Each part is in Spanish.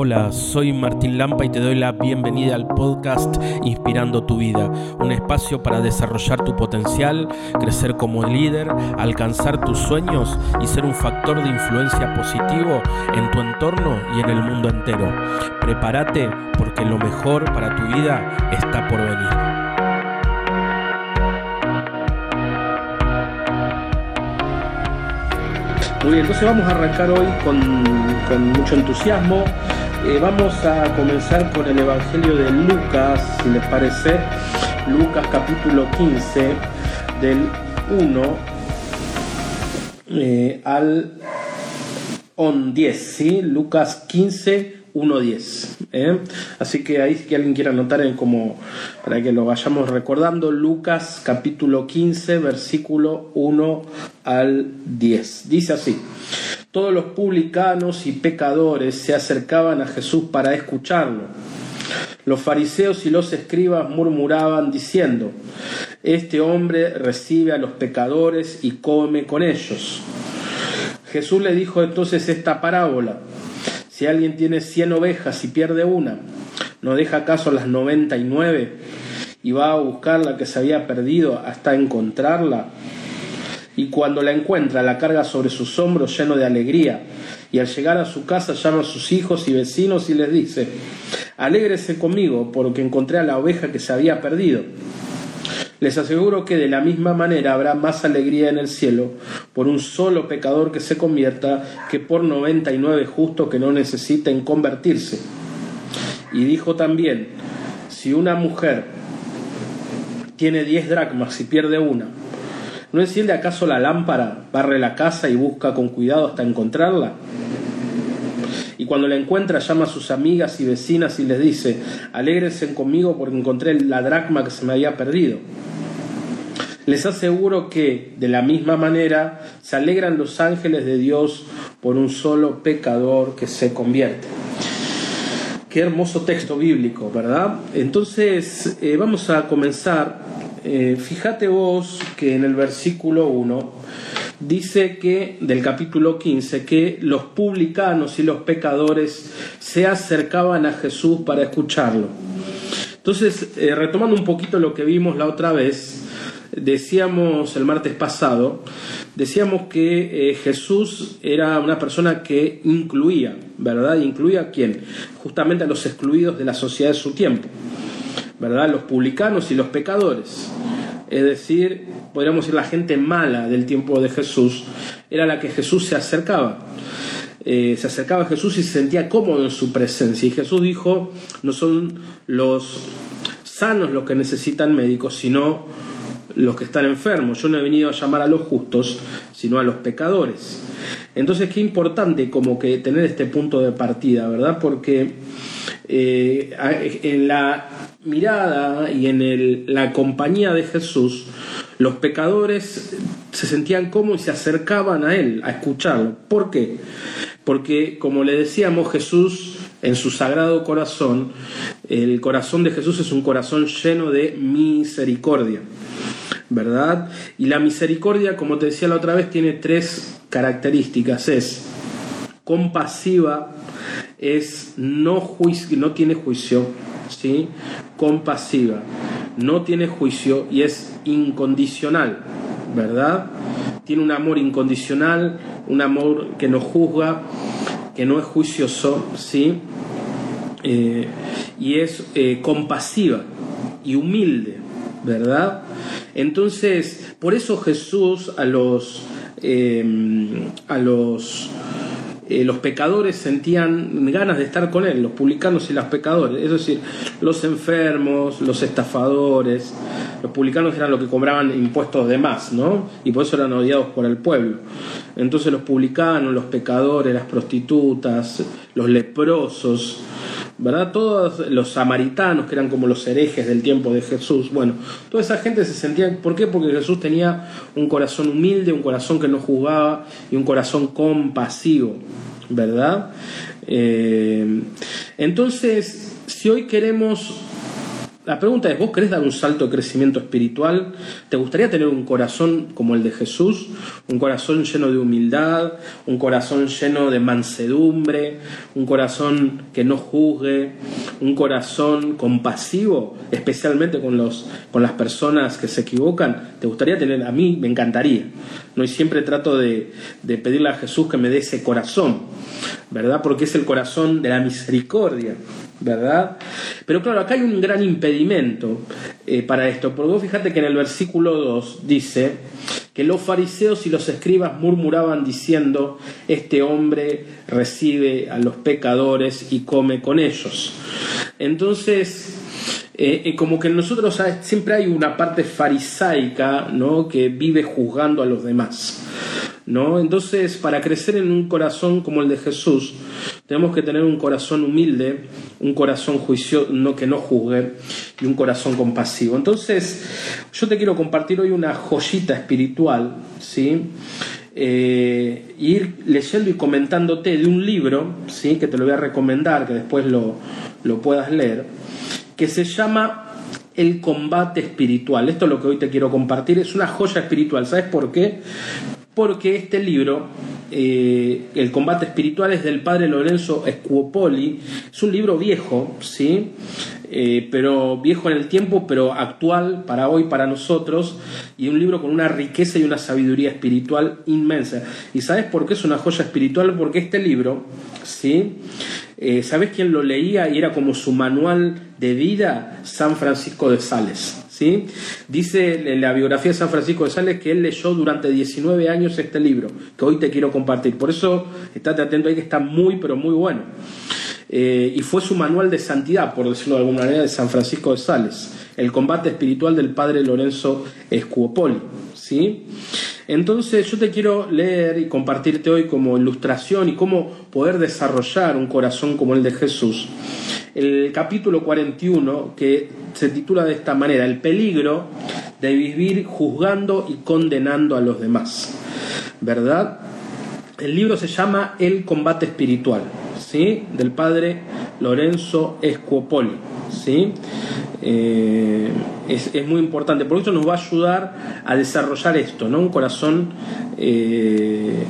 Hola, soy Martín Lampa y te doy la bienvenida al podcast Inspirando tu vida, un espacio para desarrollar tu potencial, crecer como líder, alcanzar tus sueños y ser un factor de influencia positivo en tu entorno y en el mundo entero. Prepárate porque lo mejor para tu vida está por venir. Muy bien, entonces vamos a arrancar hoy con, con mucho entusiasmo eh, vamos a comenzar con el Evangelio de Lucas, si les parece. Lucas capítulo 15, del 1 eh, al 10, ¿sí? Lucas 15, 1.10. ¿eh? Así que ahí si alguien quiere anotar en como para que lo vayamos recordando, Lucas capítulo 15, versículo 1 al 10. Dice así. Todos los publicanos y pecadores se acercaban a Jesús para escucharlo. Los fariseos y los escribas murmuraban diciendo, Este hombre recibe a los pecadores y come con ellos. Jesús le dijo entonces esta parábola, Si alguien tiene cien ovejas y pierde una, ¿no deja acaso las noventa y nueve y va a buscar la que se había perdido hasta encontrarla? Y cuando la encuentra la carga sobre sus hombros lleno de alegría, y al llegar a su casa llama a sus hijos y vecinos y les dice, alégrese conmigo porque encontré a la oveja que se había perdido. Les aseguro que de la misma manera habrá más alegría en el cielo por un solo pecador que se convierta que por noventa y nueve justos que no necesiten convertirse. Y dijo también, si una mujer tiene diez dracmas y pierde una, ¿No enciende acaso la lámpara, barre la casa y busca con cuidado hasta encontrarla? Y cuando la encuentra llama a sus amigas y vecinas y les dice, alégrense conmigo porque encontré la dracma que se me había perdido. Les aseguro que, de la misma manera, se alegran los ángeles de Dios por un solo pecador que se convierte. Qué hermoso texto bíblico, ¿verdad? Entonces, eh, vamos a comenzar eh, fíjate vos que en el versículo 1 dice que, del capítulo 15, que los publicanos y los pecadores se acercaban a Jesús para escucharlo. Entonces, eh, retomando un poquito lo que vimos la otra vez, decíamos el martes pasado, decíamos que eh, Jesús era una persona que incluía, ¿verdad? ¿Incluía a quién? Justamente a los excluidos de la sociedad de su tiempo. ¿Verdad? Los publicanos y los pecadores. Es decir, podríamos decir la gente mala del tiempo de Jesús, era la que Jesús se acercaba. Eh, se acercaba a Jesús y se sentía cómodo en su presencia. Y Jesús dijo, no son los sanos los que necesitan médicos, sino los que están enfermos. Yo no he venido a llamar a los justos, sino a los pecadores. Entonces, qué importante como que tener este punto de partida, ¿verdad? Porque eh, en la mirada y en la compañía de Jesús, los pecadores se sentían como y se acercaban a Él, a escucharlo. ¿Por qué? Porque, como le decíamos, Jesús en su sagrado corazón, el corazón de Jesús es un corazón lleno de misericordia, ¿verdad? Y la misericordia, como te decía la otra vez, tiene tres características. Es compasiva, es no, juicio, no tiene juicio, ¿sí? compasiva, no tiene juicio y es incondicional, ¿verdad? Tiene un amor incondicional, un amor que no juzga, que no es juicioso, ¿sí? Eh, y es eh, compasiva y humilde, ¿verdad? Entonces, por eso Jesús a los, eh, a los eh, los pecadores sentían ganas de estar con él, los publicanos y los pecadores, es decir, los enfermos, los estafadores, los publicanos eran los que cobraban impuestos de más, ¿no? Y por eso eran odiados por el pueblo. Entonces los publicanos, los pecadores, las prostitutas, los leprosos, ¿verdad? Todos los samaritanos, que eran como los herejes del tiempo de Jesús, bueno, toda esa gente se sentía, ¿por qué? Porque Jesús tenía un corazón humilde, un corazón que no juzgaba y un corazón compasivo, ¿verdad? Eh, entonces, si hoy queremos la pregunta es, ¿vos querés dar un salto de crecimiento espiritual? ¿Te gustaría tener un corazón como el de Jesús? Un corazón lleno de humildad, un corazón lleno de mansedumbre, un corazón que no juzgue, un corazón compasivo, especialmente con, los, con las personas que se equivocan. ¿Te gustaría tener? A mí me encantaría. ¿no? Y siempre trato de, de pedirle a Jesús que me dé ese corazón, ¿verdad? Porque es el corazón de la misericordia. ¿Verdad? Pero claro, acá hay un gran impedimento eh, para esto, porque vos fíjate que en el versículo 2 dice que los fariseos y los escribas murmuraban diciendo, este hombre recibe a los pecadores y come con ellos. Entonces, eh, eh, como que nosotros siempre hay una parte farisaica, ¿no? Que vive juzgando a los demás. ¿No? Entonces, para crecer en un corazón como el de Jesús, tenemos que tener un corazón humilde, un corazón juicio, no, que no juzgue y un corazón compasivo. Entonces, yo te quiero compartir hoy una joyita espiritual, ¿sí? Eh, ir leyendo y comentándote de un libro, ¿sí? que te lo voy a recomendar, que después lo, lo puedas leer, que se llama El combate espiritual. Esto es lo que hoy te quiero compartir, es una joya espiritual. ¿Sabes por qué? porque este libro, eh, El combate espiritual, es del padre Lorenzo Scuopoli, es un libro viejo, ¿sí? Eh, pero viejo en el tiempo, pero actual para hoy, para nosotros, y un libro con una riqueza y una sabiduría espiritual inmensa. ¿Y sabes por qué es una joya espiritual? Porque este libro, ¿sí? Eh, ¿Sabes quién lo leía y era como su manual de vida? San Francisco de Sales. ¿sí? Dice en la biografía de San Francisco de Sales que él leyó durante 19 años este libro, que hoy te quiero compartir. Por eso, estate atento ahí que está muy, pero muy bueno. Eh, y fue su manual de santidad, por decirlo de alguna manera, de San Francisco de Sales, el combate espiritual del padre Lorenzo Scuopoli. ¿sí? Entonces yo te quiero leer y compartirte hoy como ilustración y cómo poder desarrollar un corazón como el de Jesús. El capítulo 41 que se titula de esta manera, el peligro de vivir juzgando y condenando a los demás. ¿Verdad? El libro se llama El combate espiritual, ¿sí? Del padre Lorenzo Escuopoli, ¿sí? Eh, es, muy importante, porque esto nos va a ayudar a desarrollar esto, ¿no? Un corazón eh,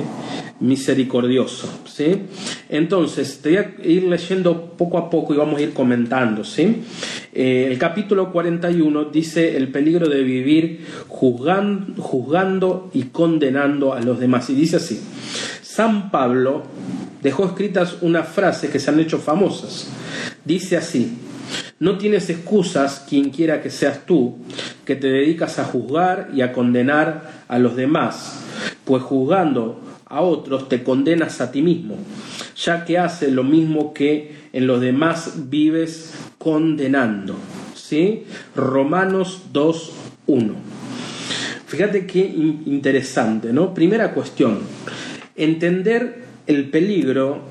misericordioso, ¿sí? Entonces, te voy a ir leyendo poco a poco y vamos a ir comentando, ¿sí? Eh, el capítulo 41 dice el peligro de vivir juzgando y condenando a los demás. Y dice así, San Pablo dejó escritas unas frases que se han hecho famosas. Dice así, no tienes excusas, quien quiera que seas tú, que te dedicas a juzgar y a condenar a los demás, pues juzgando a otros te condenas a ti mismo, ya que haces lo mismo que en los demás vives condenando. ¿Sí? Romanos 2.1. Fíjate qué interesante, ¿no? Primera cuestión, entender el peligro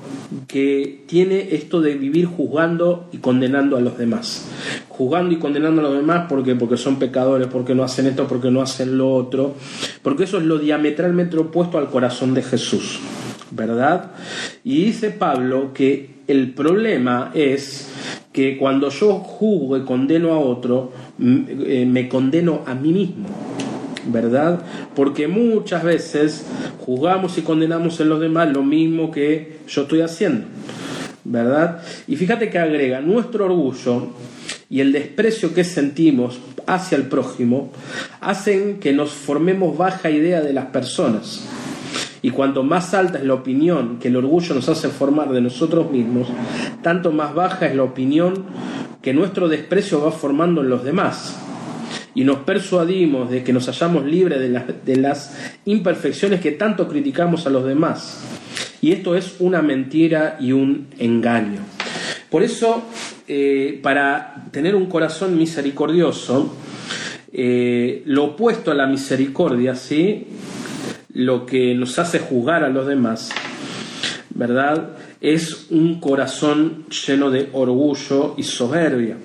que tiene esto de vivir juzgando y condenando a los demás. Juzgando y condenando a los demás porque porque son pecadores, porque no hacen esto, porque no hacen lo otro, porque eso es lo diametralmente opuesto al corazón de Jesús, ¿verdad? Y dice Pablo que el problema es que cuando yo juzgo y condeno a otro, eh, me condeno a mí mismo. ¿Verdad? Porque muchas veces juzgamos y condenamos en los demás lo mismo que yo estoy haciendo, ¿verdad? Y fíjate que agrega, nuestro orgullo y el desprecio que sentimos hacia el prójimo hacen que nos formemos baja idea de las personas. Y cuanto más alta es la opinión que el orgullo nos hace formar de nosotros mismos, tanto más baja es la opinión que nuestro desprecio va formando en los demás y nos persuadimos de que nos hallamos libres de, las imperfecciones que tanto criticamos a los demás. Y esto es una mentira y un engaño. Por eso, eh, para tener un corazón misericordioso, eh, lo opuesto a la misericordia, ¿sí? lo que nos hace juzgar a los demás, ¿verdad? Es un corazón lleno de orgullo y soberbia.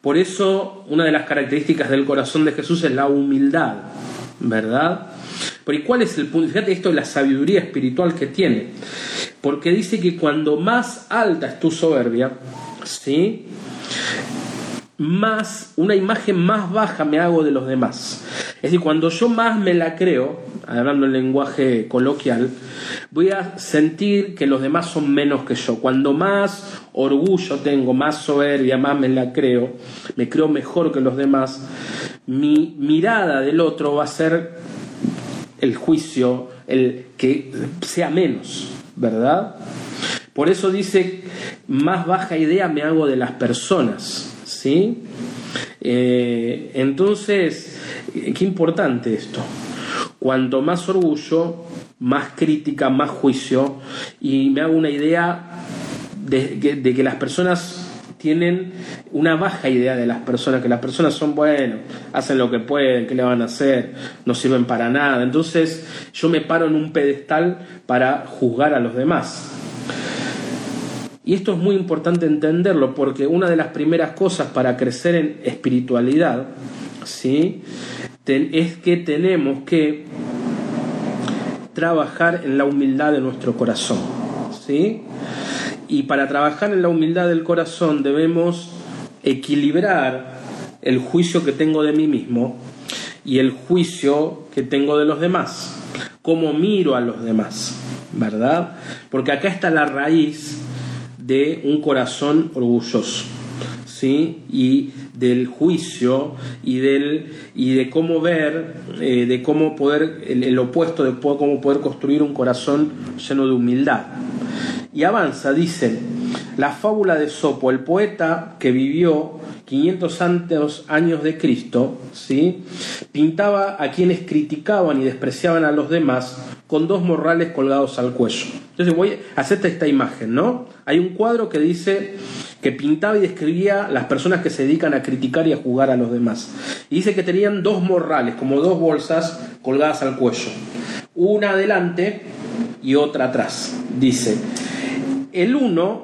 Por eso, una de las características del corazón de Jesús es la humildad, ¿verdad? Pero ¿y cuál es el punto? Fíjate esto de la sabiduría espiritual que tiene. Porque dice que cuando más alta es tu soberbia, ¿sí? Más, una imagen más baja me hago de los demás. Es decir, cuando yo más me la creo, hablando en lenguaje coloquial, voy a sentir que los demás son menos que yo. Cuando más orgullo tengo, más soberbia, más me la creo, me creo mejor que los demás, mi mirada del otro va a ser el juicio, el que sea menos, ¿verdad? Por eso dice, más baja idea me hago de las personas. ¿Sí? Eh, entonces, qué importante esto. Cuanto más orgullo, más crítica, más juicio, y me hago una idea de, que las personas tienen una baja idea de las personas, que las personas son buenos, hacen lo que pueden, que le van a hacer, no sirven para nada. Entonces yo me paro en un pedestal para juzgar a los demás. Y esto es muy importante entenderlo porque una de las primeras cosas para crecer en espiritualidad ¿sí? es que tenemos que trabajar en la humildad de nuestro corazón. ¿sí? Y para trabajar en la humildad del corazón debemos equilibrar el juicio que tengo de mí mismo y el juicio que tengo de los demás, cómo miro a los demás, ¿verdad? Porque acá está la raíz de un corazón orgulloso. ¿Sí? y del juicio y, del, y de cómo ver, eh, de cómo poder, el, opuesto de cómo poder construir un corazón lleno de humildad. Y avanza, dice, la fábula de Sopo, el poeta que vivió 500 años de Cristo, ¿sí? pintaba a quienes criticaban y despreciaban a los demás con dos morrales colgados al cuello. Entonces voy a hacerte esta imagen, ¿no? Hay un cuadro que dice que pintaba y describía las personas que se dedican a criticar y a jugar a los demás. Y dice que tenían dos morrales, como dos bolsas colgadas al cuello. Una adelante y otra atrás. Dice, el uno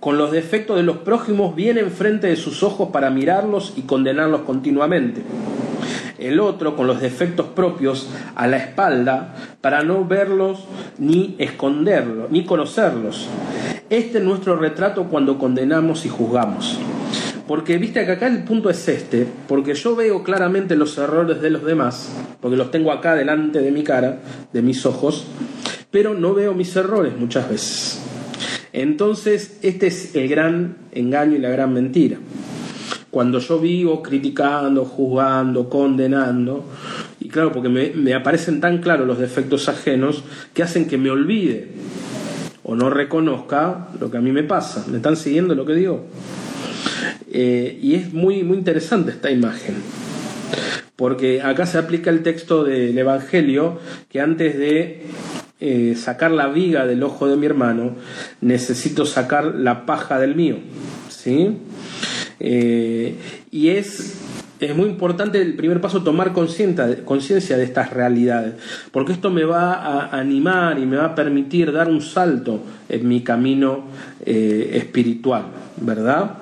con los defectos de los prójimos viene enfrente de sus ojos para mirarlos y condenarlos continuamente. El otro con los defectos propios a la espalda para no verlos ni esconderlos, ni conocerlos. Este es nuestro retrato cuando condenamos y juzgamos. Porque viste que acá el punto es este, porque yo veo claramente los errores de los demás, porque los tengo acá delante de mi cara, de mis ojos, pero no veo mis errores muchas veces. Entonces, este es el gran engaño y la gran mentira. Cuando yo vivo criticando, juzgando, condenando, y claro, porque me, aparecen tan claros los defectos ajenos que hacen que me olvide o no reconozca lo que a mí me pasa. ¿Me están siguiendo lo que digo? Eh, y es muy, muy interesante esta imagen, porque acá se aplica el texto del Evangelio que antes de eh, sacar la viga del ojo de mi hermano, necesito sacar la paja del mío. ¿sí? Eh, y es, es muy importante el primer paso tomar conciencia de estas realidades, porque esto me va a animar y me va a permitir dar un salto en mi camino eh, espiritual, ¿verdad?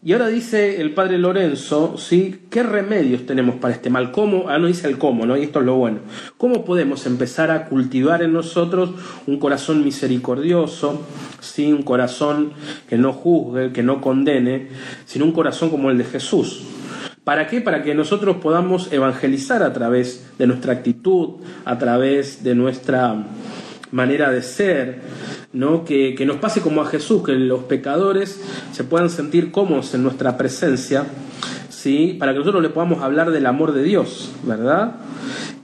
Y ahora dice el padre Lorenzo, ¿sí? ¿Qué remedios tenemos para este mal? ¿Cómo? Ah, no dice el cómo, ¿no? Y esto es lo bueno. ¿Cómo podemos empezar a cultivar en nosotros un corazón misericordioso, ¿sí? Un corazón que no juzgue, que no condene, sino un corazón como el de Jesús. ¿Para qué? Para que nosotros podamos evangelizar a través de nuestra actitud, a través de nuestra manera de ser, ¿no? Que, nos pase como a Jesús, que los pecadores se puedan sentir cómodos en nuestra presencia, ¿sí? para que nosotros le podamos hablar del amor de Dios, ¿verdad?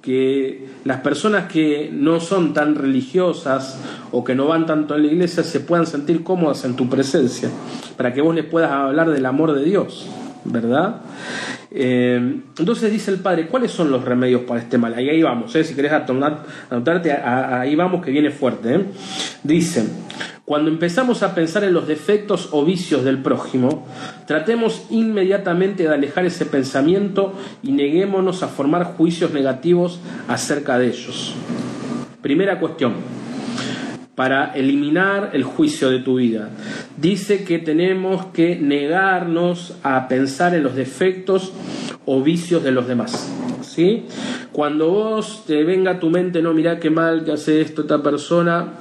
Que las personas que no son tan religiosas o que no van tanto a la iglesia se puedan sentir cómodas en tu presencia, para que vos les puedas hablar del amor de Dios, ¿verdad? Eh, entonces dice el Padre, ¿cuáles son los remedios para este mal? Ahí, ahí vamos, ¿eh? si querés anotarte, ahí vamos que viene fuerte. ¿eh? Dice, cuando empezamos a pensar en los defectos o vicios del prójimo, tratemos inmediatamente de alejar ese pensamiento y neguémonos a formar juicios negativos acerca de ellos. Primera cuestión, para eliminar el juicio de tu vida. Dice que tenemos que negarnos a pensar en los defectos o vicios de los demás. ¿sí? Cuando vos te venga a tu mente, no, mira qué mal que hace esto esta persona,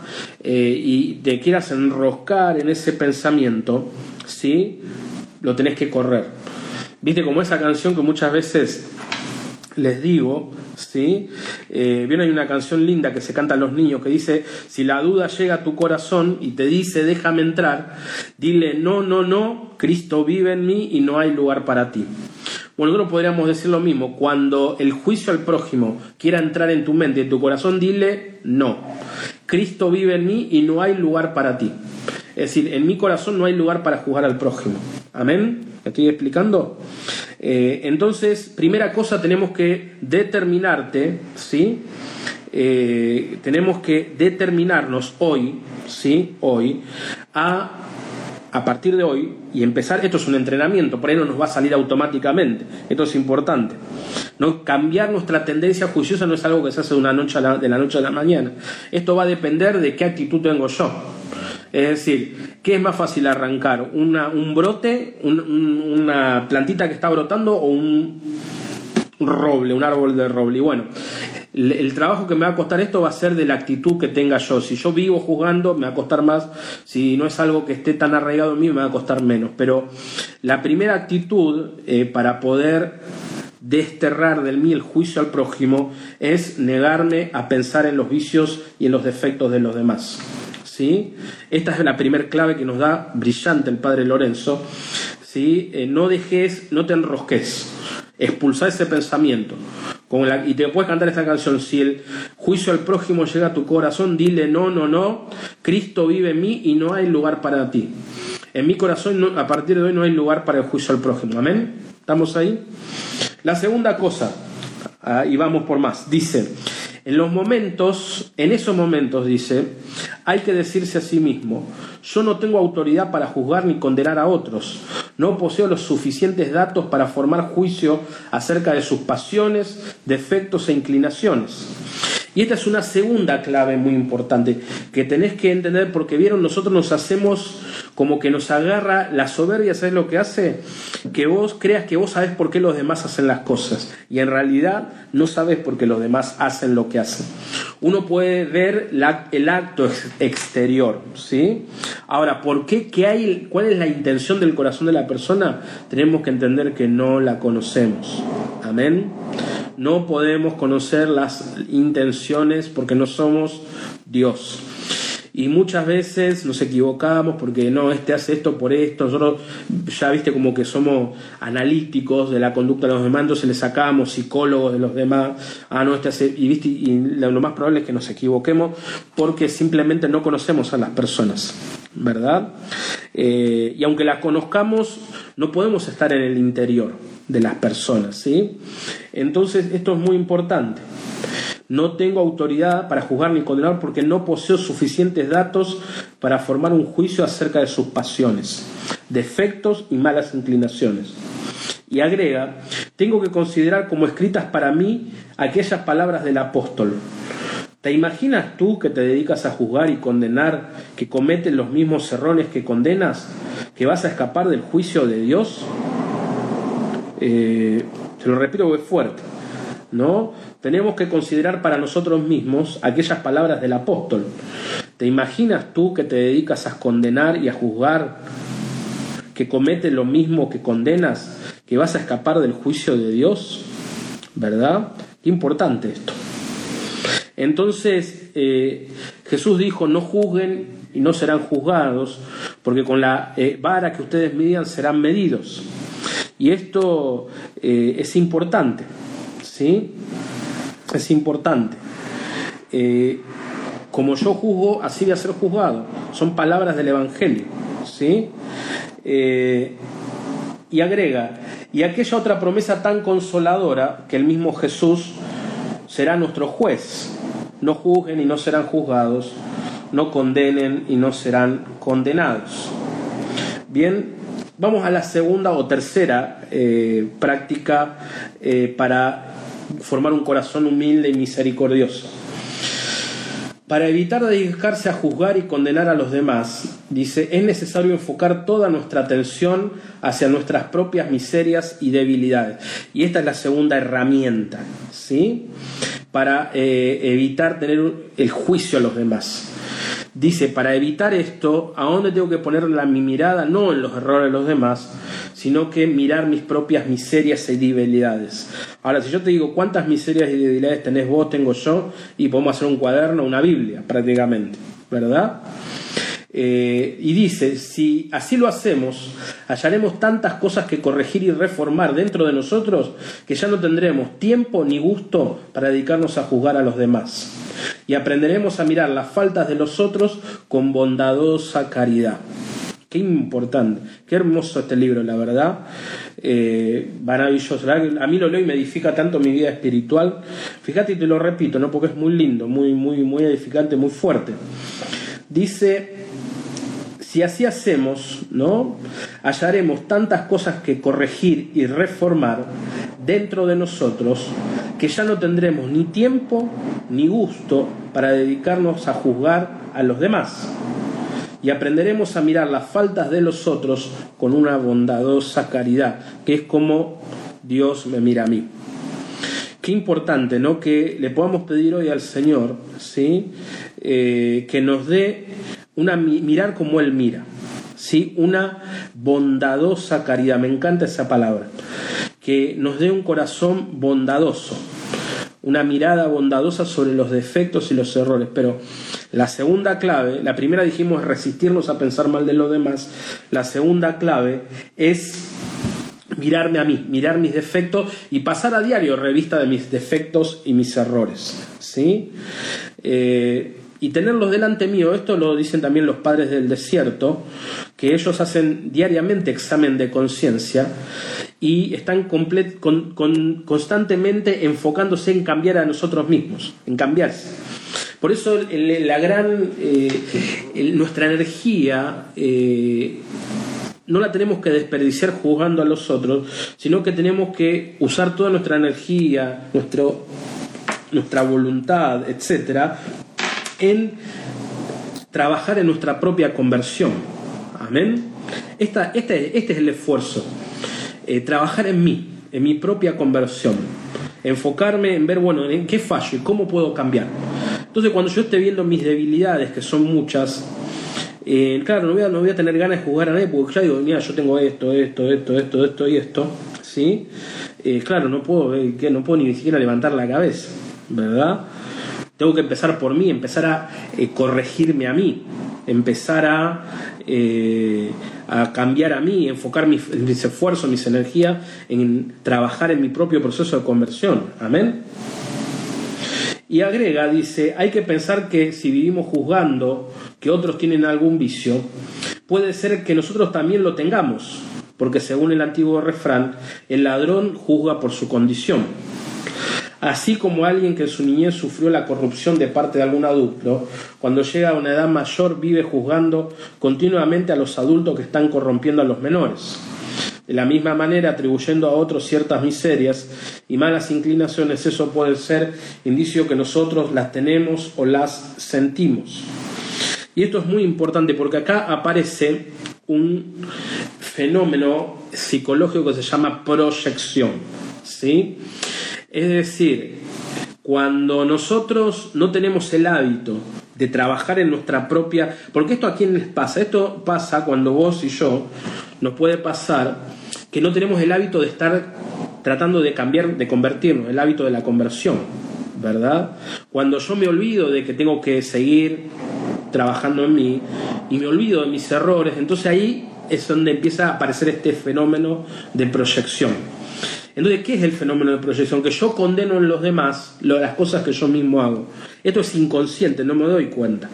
eh, y te quieras enroscar en ese pensamiento, ¿sí? lo tenés que correr. Viste como esa canción que muchas veces les digo, ¿sí? Eh, Bien, hay una canción linda que se canta a los niños que dice, si la duda llega a tu corazón y te dice, déjame entrar, dile, no, no, no, Cristo vive en mí y no hay lugar para ti. Bueno, nosotros podríamos decir lo mismo, cuando el juicio al prójimo quiera entrar en tu mente, en tu corazón, dile, no, Cristo vive en mí y no hay lugar para ti. Es decir, en mi corazón no hay lugar para juzgar al prójimo. Amén. ¿Me estoy explicando? Eh, entonces, primera cosa, tenemos que determinarte, ¿sí? Eh, tenemos que determinarnos hoy, ¿sí? Hoy, a, a partir de hoy, y empezar, esto es un entrenamiento, por ahí no nos va a salir automáticamente, esto es importante. ¿no? Cambiar nuestra tendencia juiciosa no es algo que se hace de, una noche a la, de la noche a la mañana. Esto va a depender de qué actitud tengo yo. Es decir, ¿qué es más fácil arrancar? ¿Una, ¿Un brote, una plantita que está brotando o un roble, un árbol de roble? Y bueno, el, el, trabajo que me va a costar esto va a ser de la actitud que tenga yo. Si yo vivo jugando, me va a costar más. Si no es algo que esté tan arraigado en mí, me va a costar menos. Pero la primera actitud eh, para poder desterrar del mí el juicio al prójimo es negarme a pensar en los vicios y en los defectos de los demás. ¿Sí? Esta es la primera clave que nos da brillante el padre Lorenzo. ¿sí? Eh, no dejes, no te enrosques, expulsar ese pensamiento. Y te puedes cantar esta canción, si el juicio al prójimo llega a tu corazón, dile no, no, no, Cristo vive en mí y no hay lugar para ti. En mi corazón a partir de hoy no hay lugar para el juicio al prójimo. Amén. ¿Estamos ahí? La segunda cosa, ah, y vamos por más, dice, en los momentos, en esos momentos, dice, hay que decirse a sí mismo, yo no tengo autoridad para juzgar ni condenar a otros, no poseo los suficientes datos para formar juicio acerca de sus pasiones, defectos e inclinaciones. Y esta es una segunda clave muy importante que tenés que entender porque vieron, nosotros nos hacemos como que nos agarra la soberbia, ¿sabes lo que hace? Que vos creas que vos sabes por qué los demás hacen las cosas y en realidad no sabes por qué los demás hacen lo que hacen. Uno puede ver el acto exterior, ¿sí? Ahora, ¿por qué? ¿Qué hay? ¿Cuál es la intención del corazón de la persona? Tenemos que entender que no la conocemos. Amén. No podemos conocer las intenciones porque no somos Dios. Y muchas veces nos equivocamos porque no, este hace esto por esto. Nosotros ya viste como que somos analíticos de la conducta de los demás, entonces le sacamos psicólogos de los demás. Ah, no, este hace. Y, viste, y lo más probable es que nos equivoquemos porque simplemente no conocemos a las personas, ¿verdad? Eh, y aunque las conozcamos, no podemos estar en el interior de las personas, ¿sí? Entonces, esto es muy importante. No tengo autoridad para juzgar ni condenar porque no poseo suficientes datos para formar un juicio acerca de sus pasiones, defectos y malas inclinaciones. Y agrega, tengo que considerar como escritas para mí aquellas palabras del apóstol. ¿Te imaginas tú que te dedicas a juzgar y condenar, que cometen los mismos errores que condenas, que vas a escapar del juicio de Dios? Eh, te lo repito es fuerte. ¿no? Tenemos que considerar para nosotros mismos aquellas palabras del apóstol. ¿Te imaginas tú que te dedicas a condenar y a juzgar, que cometes lo mismo que condenas, que vas a escapar del juicio de Dios? ¿Verdad? Qué importante esto. Entonces eh, Jesús dijo, no juzguen y no serán juzgados, porque con la eh, vara que ustedes midan serán medidos. Y esto eh, es importante, ¿sí? Es importante. como yo juzgo, así voy a ser juzgado. Son palabras del Evangelio, ¿sí? y agrega, y aquella otra promesa tan consoladora que el mismo Jesús será nuestro juez no juzguen y no serán juzgados, no condenen y no serán condenados. Bien, vamos a la segunda o tercera eh, práctica eh, para formar un corazón humilde y misericordioso. Para evitar dedicarse a juzgar y condenar a los demás, dice, es necesario enfocar toda nuestra atención hacia nuestras propias miserias y debilidades. Y esta es la segunda herramienta, ¿sí? para eh, evitar tener el juicio a los demás. Dice, para evitar esto, ¿a dónde tengo que poner la, mi mirada? No en los errores de los demás, sino que mirar mis propias miserias y debilidades. Ahora, si yo te digo cuántas miserias y debilidades tenés vos, tengo yo, y podemos hacer un cuaderno, una Biblia, prácticamente, ¿verdad? Eh, y dice, si así lo hacemos, hallaremos tantas cosas que corregir y reformar dentro de nosotros que ya no tendremos tiempo ni gusto para dedicarnos a juzgar a los demás. Y aprenderemos a mirar las faltas de los otros con bondadosa caridad. Qué importante, qué hermoso este libro, la verdad. Eh, maravilloso. A mí lo leo y me edifica tanto mi vida espiritual. Fíjate y te lo repito, ¿no? porque es muy lindo, muy, muy, muy edificante, muy fuerte. Dice si así hacemos, ¿no? Hallaremos tantas cosas que corregir y reformar dentro de nosotros que ya no tendremos ni tiempo ni gusto para dedicarnos a juzgar a los demás. Y aprenderemos a mirar las faltas de los otros con una bondadosa caridad, que es como Dios me mira a mí. Qué importante, ¿no? Que le podamos pedir hoy al Señor, ¿sí? Eh, que nos dé una mirar como Él mira, ¿sí? una bondadosa caridad, me encanta esa palabra, que nos dé un corazón bondadoso, una mirada bondadosa sobre los defectos y los errores, pero la segunda clave, la primera dijimos es resistirnos a pensar mal de los demás, la segunda clave es mirarme a mí, mirar mis defectos y pasar a diario revista de mis defectos y mis errores. ¿sí? Eh, y tenerlos delante mío, esto lo dicen también los padres del desierto, que ellos hacen diariamente examen de conciencia y están constantemente enfocándose en cambiar a nosotros mismos, en cambiarse. Por eso la gran, eh, nuestra energía eh, no la tenemos que desperdiciar juzgando a los otros, sino que tenemos que usar toda nuestra energía, nuestro, nuestra voluntad, etcétera, en trabajar en nuestra propia conversión. Amén. Este, este es el esfuerzo. Eh, trabajar en mí, en mi propia conversión. Enfocarme en ver, bueno, en qué fallo y cómo puedo cambiar. Entonces, cuando yo esté viendo mis debilidades, que son muchas, eh, claro, no voy, a, tener ganas de jugar a nadie porque ya digo, mira, yo tengo esto, esto, esto, esto, esto y esto. ¿sí? Eh, claro, no puedo, que no puedo ni siquiera levantar la cabeza, ¿verdad? Tengo que empezar por mí, empezar a corregirme a mí, empezar a, eh, a cambiar a mí, enfocar mis, mis esfuerzos, mis energías en trabajar en mi propio proceso de conversión. Amén. Y agrega, dice, hay que pensar que si vivimos juzgando que otros tienen algún vicio, puede ser que nosotros también lo tengamos, porque según el antiguo refrán, el ladrón juzga por su condición así como alguien que en su niñez sufrió la corrupción de parte de algún adulto, cuando llega a una edad mayor vive juzgando continuamente a los adultos que están corrompiendo a los menores. De la misma manera, atribuyendo a otros ciertas miserias y malas inclinaciones, eso puede ser indicio que nosotros las tenemos o las sentimos. Y esto es muy importante porque acá aparece un fenómeno psicológico que se llama proyección. ¿sí? Es decir, cuando nosotros no tenemos el hábito de trabajar en nuestra propia... Porque esto a quién les pasa? Esto pasa cuando vos y yo nos puede pasar que no tenemos el hábito de estar tratando de cambiar, de convertirnos, el hábito de la conversión, ¿verdad? Cuando yo me olvido de que tengo que seguir trabajando en mí y me olvido de mis errores, entonces ahí es donde empieza a aparecer este fenómeno de proyección. Entonces, ¿qué es el fenómeno de proyección? Que yo condeno en los demás las cosas que yo mismo hago. Esto es inconsciente, no me doy cuenta,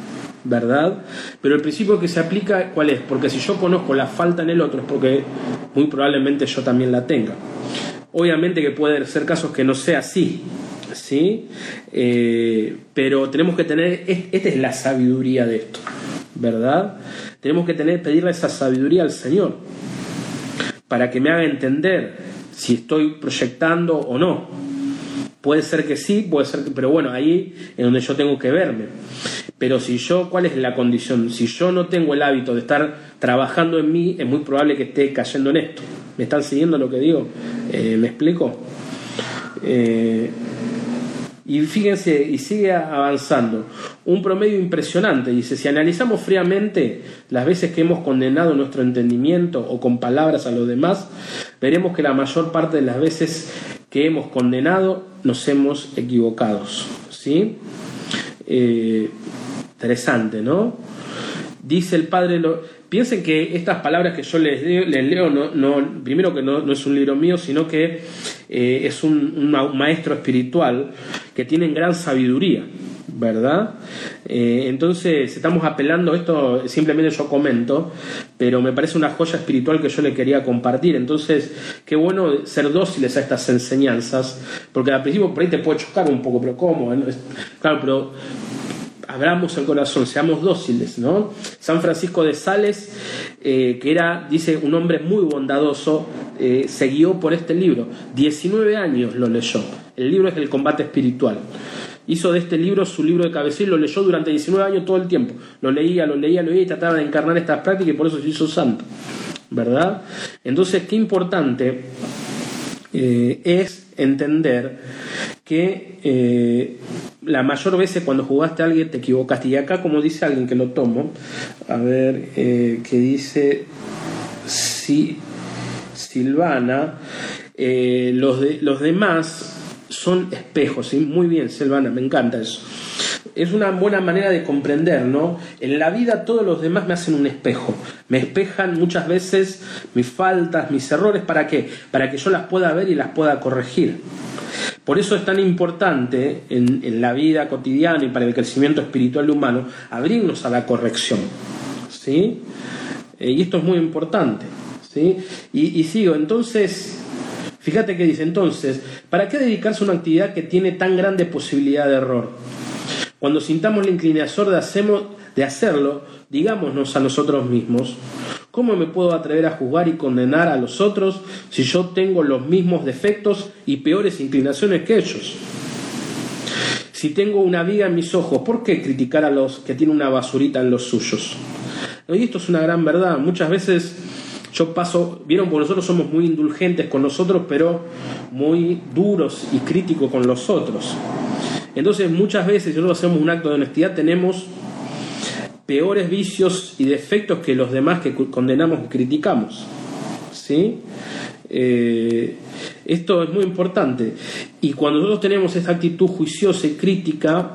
¿verdad? Pero el principio que se aplica, ¿cuál es? Porque si yo conozco la falta en el otro es porque muy probablemente yo también la tenga. Obviamente que puede ser casos que no sea así, ¿sí? Eh, pero tenemos que tener, esta es la sabiduría de esto, ¿verdad? Tenemos que tener, pedirle esa sabiduría al Señor para que me haga entender si estoy proyectando o no. Puede ser que sí, puede ser que, pero bueno, ahí es donde yo tengo que verme. Pero si yo, ¿cuál es la condición? Si yo no tengo el hábito de estar trabajando en mí, es muy probable que esté cayendo en esto. ¿Me están siguiendo lo que digo? Eh, ¿Me explico? Eh, Y fíjense, y sigue avanzando. Un promedio impresionante. Dice, si analizamos fríamente las veces que hemos condenado nuestro entendimiento o con palabras a los demás, veremos que la mayor parte de las veces que hemos condenado nos hemos equivocado. ¿Sí? Eh, interesante, ¿no? Dice el padre, lo, piensen que estas palabras que yo les leo, no, primero que no, no, es un libro mío, sino que eh, es un, maestro espiritual que tiene gran sabiduría, ¿verdad? Eh, entonces estamos apelando, esto simplemente yo comento, pero me parece una joya espiritual que yo le quería compartir. Entonces, qué bueno ser dóciles a estas enseñanzas, porque al principio por ahí te puede chocar un poco, pero ¿cómo? Claro, pero abramos el corazón, seamos dóciles, ¿no? San Francisco de Sales, eh, que era, dice, un hombre muy bondadoso, eh, se guió por este libro. 19 años lo leyó. El libro es el combate espiritual. Hizo de este libro su libro de cabecera y lo leyó durante 19 años todo el tiempo. Lo leía, lo leía, lo leía y trataba de encarnar estas prácticas y por eso se hizo santo. ¿Verdad? Entonces, qué importante eh, es entender que eh, la mayor veces cuando jugaste a alguien te equivocaste. Y acá, como dice alguien que lo tomo, a ver, eh, que dice si, Silvana, los, los demás son espejos, ¿sí? Muy bien, Silvana, me encanta eso. Es una buena manera de comprender, ¿no? En la vida todos los demás me hacen un espejo. Me espejan muchas veces mis faltas, mis errores. ¿Para qué? Para que yo las pueda ver y las pueda corregir. Por eso es tan importante en, la vida cotidiana y para el crecimiento espiritual humano abrirnos a la corrección. ¿sí? Eh, y esto es muy importante. ¿sí? Y, y sigo, entonces, fíjate que dice, entonces, ¿para qué dedicarse a una actividad que tiene tan grande posibilidad de error? Cuando sintamos la inclinación de, de hacerlo, digámonos a nosotros mismos, ¿Cómo me puedo atrever a juzgar y condenar a los otros si yo tengo los mismos defectos y peores inclinaciones que ellos? Si tengo una viga en mis ojos, ¿por qué criticar a los que tienen una basurita en los suyos? Y esto es una gran verdad. Muchas veces yo paso, vieron, porque nosotros somos muy indulgentes con nosotros, pero muy duros y críticos con los otros. Entonces muchas veces, si nosotros hacemos un acto de honestidad, tenemos peores vicios y defectos que los demás que condenamos y criticamos. ¿Sí? Eh, esto es muy importante. Y cuando nosotros tenemos esta actitud juiciosa y crítica,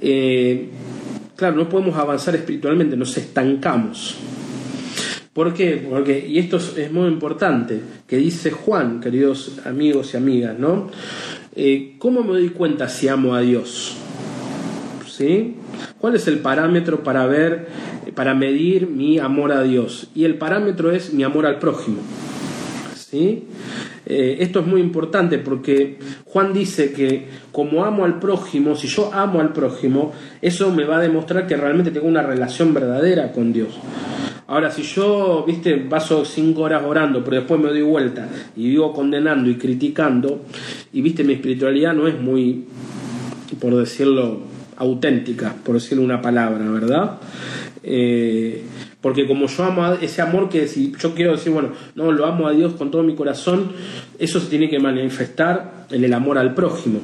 eh, claro, no podemos avanzar espiritualmente, nos estancamos. ¿Por qué? Porque, y esto es muy importante, que dice Juan, queridos amigos y amigas, ¿no? Eh, ¿Cómo me doy cuenta si amo a Dios? ¿Sí? ¿Cuál es el parámetro para ver, para medir mi amor a Dios? Y el parámetro es mi amor al prójimo. ¿Sí? Eh, esto es muy importante porque Juan dice que como amo al prójimo, si yo amo al prójimo, eso me va a demostrar que realmente tengo una relación verdadera con Dios. Ahora, si yo, viste, paso cinco horas orando, pero después me doy vuelta y vivo condenando y criticando, y viste, mi espiritualidad no es muy, por decirlo, auténtica, por decirlo una palabra, ¿verdad? Eh, porque como yo amo ese amor que si yo quiero decir, bueno, no, lo amo a Dios con todo mi corazón, eso se tiene que manifestar en el amor al prójimo.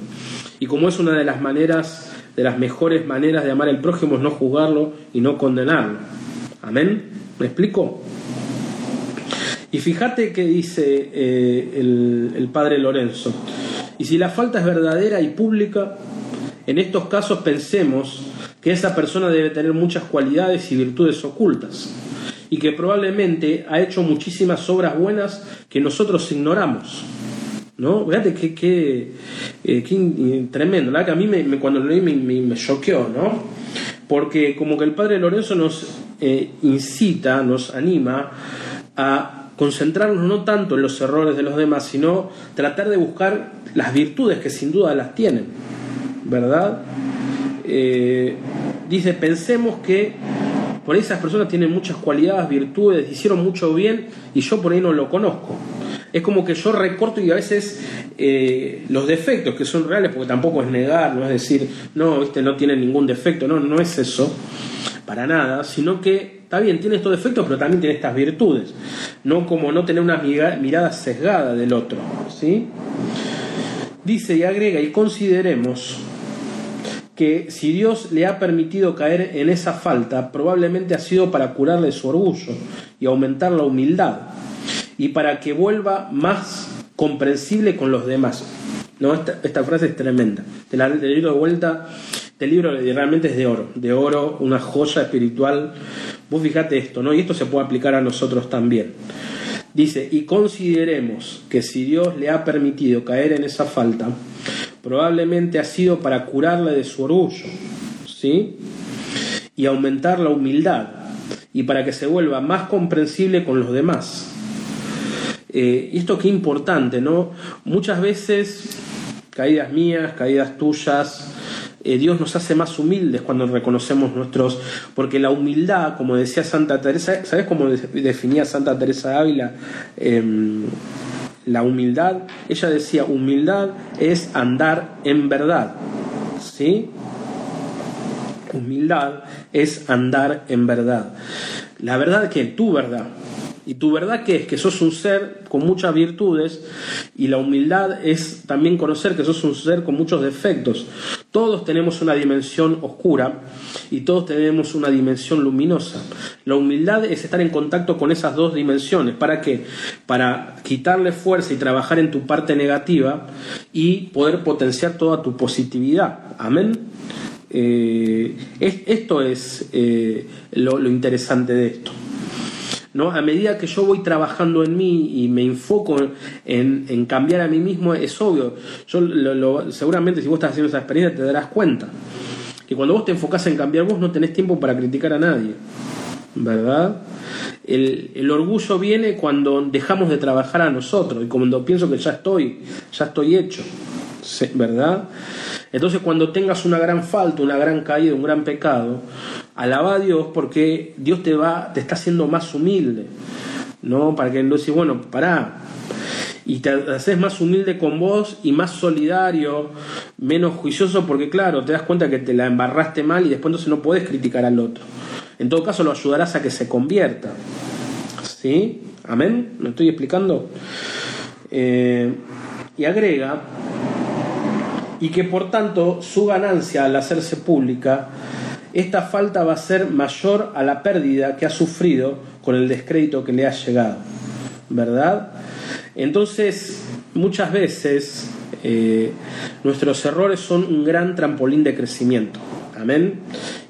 Y como es una de las maneras, de las mejores maneras de amar al prójimo, es no juzgarlo y no condenarlo. Amén. ¿Me explico? Y fíjate que dice eh, el, padre Lorenzo. Y si la falta es verdadera y pública, en estos casos pensemos que esa persona debe tener muchas cualidades y virtudes ocultas y que probablemente ha hecho muchísimas obras buenas que nosotros ignoramos. ¿No? Fíjate qué, qué, eh, tremendo, que a mí me, cuando lo leí me, me, choqueó, ¿no? Porque como que el padre Lorenzo nos eh, incita, nos anima a concentrarnos no tanto en los errores de los demás, sino tratar de buscar las virtudes que sin duda las tienen. ¿verdad? Eh, dice, pensemos que por ahí esas personas tienen muchas cualidades, virtudes, hicieron mucho bien y yo por ahí no lo conozco. Es como que yo recorto y a veces eh, los defectos que son reales, porque tampoco es negar, no es decir, no, viste, no tiene ningún defecto, no, no es eso, para nada, sino que está bien, tiene estos defectos, pero también tiene estas virtudes, no como no tener una mirada sesgada del otro, ¿sí? Dice y agrega, y consideremos que si Dios le ha permitido caer en esa falta, probablemente ha sido para curarle su orgullo y aumentar la humildad y para que vuelva más comprensible con los demás. ¿No? Esta, frase es tremenda. Te la de vuelta. Este libro realmente es de oro, de oro, una joya espiritual. Vos fijate esto, ¿no? Y esto se puede aplicar a nosotros también. Dice, y consideremos que si Dios le ha permitido caer en esa falta, probablemente ha sido para curarle de su orgullo, ¿sí? Y aumentar la humildad, y para que se vuelva más comprensible con los demás. Eh, y esto qué importante, ¿no? Muchas veces, caídas mías, caídas tuyas, eh, Dios nos hace más humildes cuando reconocemos nuestros, porque la humildad, como decía Santa Teresa, ¿sabes cómo definía Santa Teresa Ávila em, la humildad? Ella decía, humildad es andar en verdad, ¿sí? Humildad es andar en verdad. La verdad que tu verdad, y tu verdad que es que sos un ser con muchas virtudes y la humildad es también conocer que sos un ser con muchos defectos. Todos tenemos una dimensión oscura y todos tenemos una dimensión luminosa. La humildad es estar en contacto con esas dos dimensiones. ¿Para qué? Para quitarle fuerza y trabajar en tu parte negativa y poder potenciar toda tu positividad. Amén. Eh, esto es eh, lo interesante de esto. ¿No? A medida que yo voy trabajando en mí y me enfoco en, cambiar a mí mismo, es obvio. Yo seguramente si vos estás haciendo esa experiencia te darás cuenta que cuando vos te enfocás en cambiar vos no tenés tiempo para criticar a nadie, ¿verdad? El, el, orgullo viene cuando dejamos de trabajar a nosotros y cuando pienso que ya estoy, ya estoy hecho, ¿verdad? Entonces cuando tengas una gran falta, una gran caída, un gran pecado, alaba a Dios porque Dios te va, te está haciendo más humilde, ¿no? Para que no decís, bueno, pará, y te haces más humilde con vos y más solidario, menos juicioso, porque claro, te das cuenta que te la embarraste mal y después entonces no puedes criticar al otro. En todo caso, lo ayudarás a que se convierta. ¿Sí? ¿Amén? ¿Me estoy explicando? Eh, y agrega y que por tanto su ganancia al hacerse pública, esta falta va a ser mayor a la pérdida que ha sufrido con el descrédito que le ha llegado. ¿Verdad? Entonces, muchas veces eh, nuestros errores son un gran trampolín de crecimiento. Amén.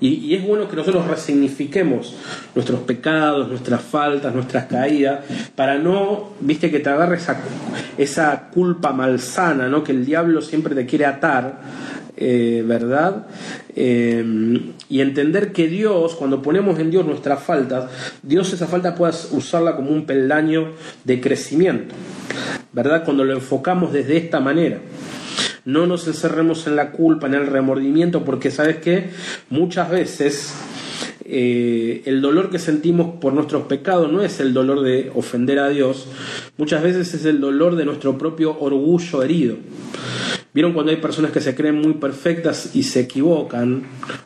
Y, es bueno que nosotros resignifiquemos nuestros pecados, nuestras faltas, nuestras caídas, para no, viste, que te agarre esa, esa culpa malsana, ¿no? Que el diablo siempre te quiere atar, eh, ¿verdad? Eh, y entender que Dios, cuando ponemos en Dios nuestras faltas, Dios esa falta puede usarla como un peldaño de crecimiento, ¿verdad? Cuando lo enfocamos desde esta manera. No nos encerremos en la culpa, en el remordimiento, porque sabes que muchas veces eh, el dolor que sentimos por nuestros pecados no es el dolor de ofender a Dios, muchas veces es el dolor de nuestro propio orgullo herido. ¿Vieron cuando hay personas que se creen muy perfectas y se equivocan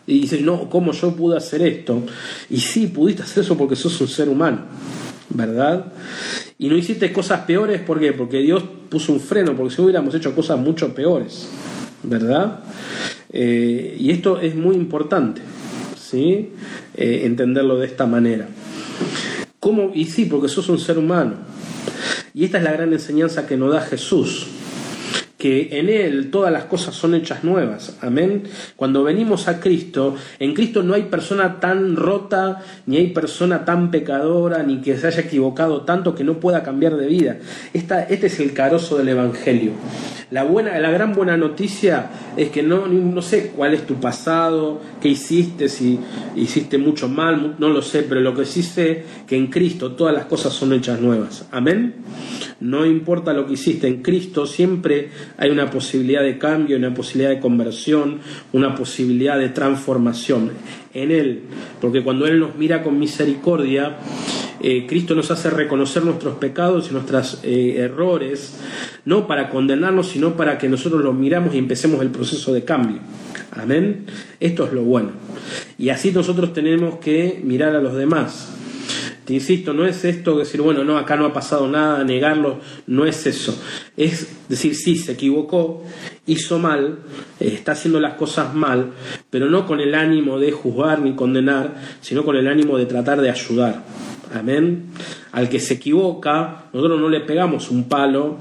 y dicen, no, ¿cómo yo pude hacer esto? Y sí, pudiste hacer eso porque sos un ser humano, ¿verdad? Y no hiciste cosas peores, ¿por qué? Porque Dios puso un freno, porque si hubiéramos hecho cosas mucho peores, ¿verdad? Eh, y esto es muy importante, ¿sí? Eh, entenderlo de esta manera. ¿Cómo? Y sí, porque sos un ser humano. Y esta es la gran enseñanza que nos da Jesús en Él todas las cosas son hechas nuevas. Amén. Cuando venimos a Cristo, en Cristo no hay persona tan rota, ni hay persona tan pecadora, ni que se haya equivocado tanto que no pueda cambiar de vida. Esta, este es el carozo del Evangelio. La, buena, la gran buena noticia es que no, no sé cuál es tu pasado, qué hiciste, si hiciste mucho mal, no lo sé, pero lo que sí sé que en Cristo todas las cosas son hechas nuevas. Amén. No importa lo que hiciste en Cristo, siempre hay una posibilidad de cambio, una posibilidad de conversión, una posibilidad de transformación en Él. Porque cuando Él nos mira con misericordia, eh, Cristo nos hace reconocer nuestros pecados y nuestros eh, errores, no para condenarnos, sino para que nosotros los miramos y empecemos el proceso de cambio. Amén. Esto es lo bueno. Y así nosotros tenemos que mirar a los demás. Te insisto, no es esto decir, bueno, no, acá no ha pasado nada, negarlo, no es eso. Es decir, sí, se equivocó, hizo mal, eh, está haciendo las cosas mal, pero no con el ánimo de juzgar ni condenar, sino con el ánimo de tratar de ayudar. Amén. Al que se equivoca, nosotros no le pegamos un palo,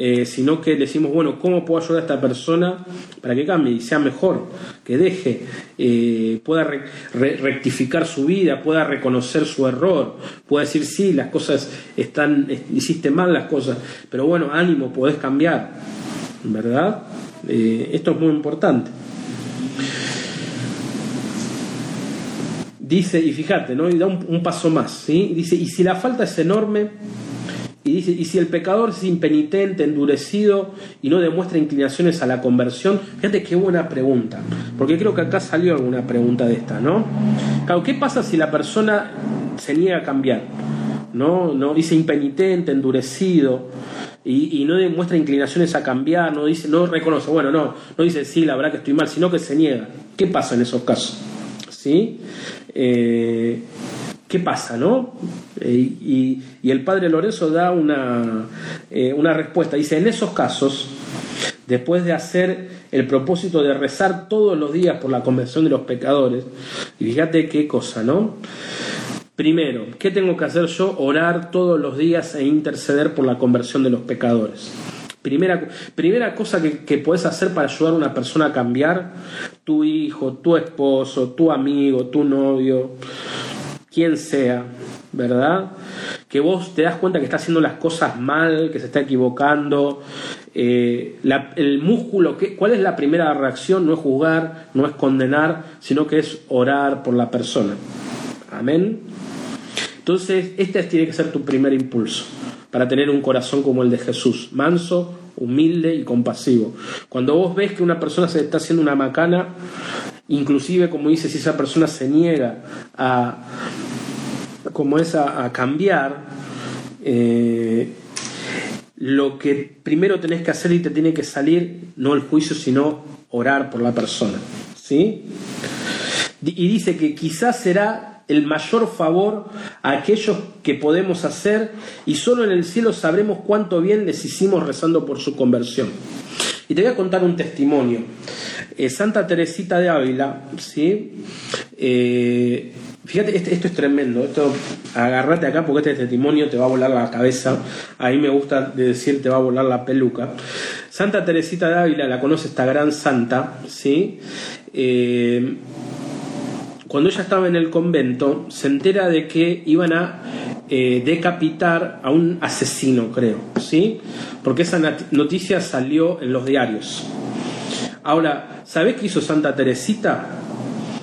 eh, sino que decimos, bueno, ¿cómo puedo ayudar a esta persona para que cambie y sea mejor? Que deje, eh, pueda rectificar su vida, pueda reconocer su error, pueda decir, sí, las cosas están, hiciste mal las cosas, pero bueno, ánimo, podés cambiar, ¿verdad? Eh, esto es muy importante. Dice, y fíjate, ¿no? Y da un, paso más, ¿sí? Dice, y si la falta es enorme, y dice, y si el pecador es impenitente, endurecido y no demuestra inclinaciones a la conversión, fíjate qué buena pregunta, porque creo que acá salió alguna pregunta de esta, ¿no? Claro, ¿qué pasa si la persona se niega a cambiar? ¿No? ¿No? Dice impenitente, endurecido, y, no demuestra inclinaciones a cambiar, no dice, no reconoce, bueno, no, no dice sí, la verdad que estoy mal, sino que se niega. ¿Qué pasa en esos casos? ¿Sí? Eh, ¿Qué pasa, no? Eh, y, el padre Lorenzo da una, eh, una respuesta. Dice, en esos casos, después de hacer el propósito de rezar todos los días por la conversión de los pecadores, y fíjate qué cosa, ¿no? Primero, ¿qué tengo que hacer yo? Orar todos los días e interceder por la conversión de los pecadores. Primera, primera cosa que, que puedes hacer para ayudar a una persona a cambiar, tu hijo, tu esposo, tu amigo, tu novio, quien sea, ¿verdad? Que vos te das cuenta que está haciendo las cosas mal, que se está equivocando. Eh, el músculo, ¿cuál es la primera reacción? No es juzgar, no es condenar, sino que es orar por la persona. Amén. Entonces, este tiene que ser tu primer impulso para tener un corazón como el de Jesús, manso, humilde y compasivo. Cuando vos ves que una persona se está haciendo una macana, inclusive como dice, si esa persona se niega a, como es a, cambiar, eh, lo que primero tenés que hacer y te tiene que salir, no el juicio, sino orar por la persona. ¿Sí? Y dice que quizás será el mayor favor a aquellos que podemos hacer y solo en el cielo sabremos cuánto bien les hicimos rezando por su conversión. Y te voy a contar un testimonio. Eh, Santa Teresita de Ávila, ¿sí? Eh, fíjate, este, esto es tremendo. Esto, agárrate acá porque este testimonio te va a volar la cabeza. A mí me gusta decir te va a volar la peluca. Santa Teresita de Ávila la conoce esta gran santa, ¿sí? Eh, cuando ella estaba en el convento, se entera de que iban a eh, decapitar a un asesino, creo, ¿sí? Porque esa noticia salió en los diarios. Ahora, ¿sabés qué hizo Santa Teresita?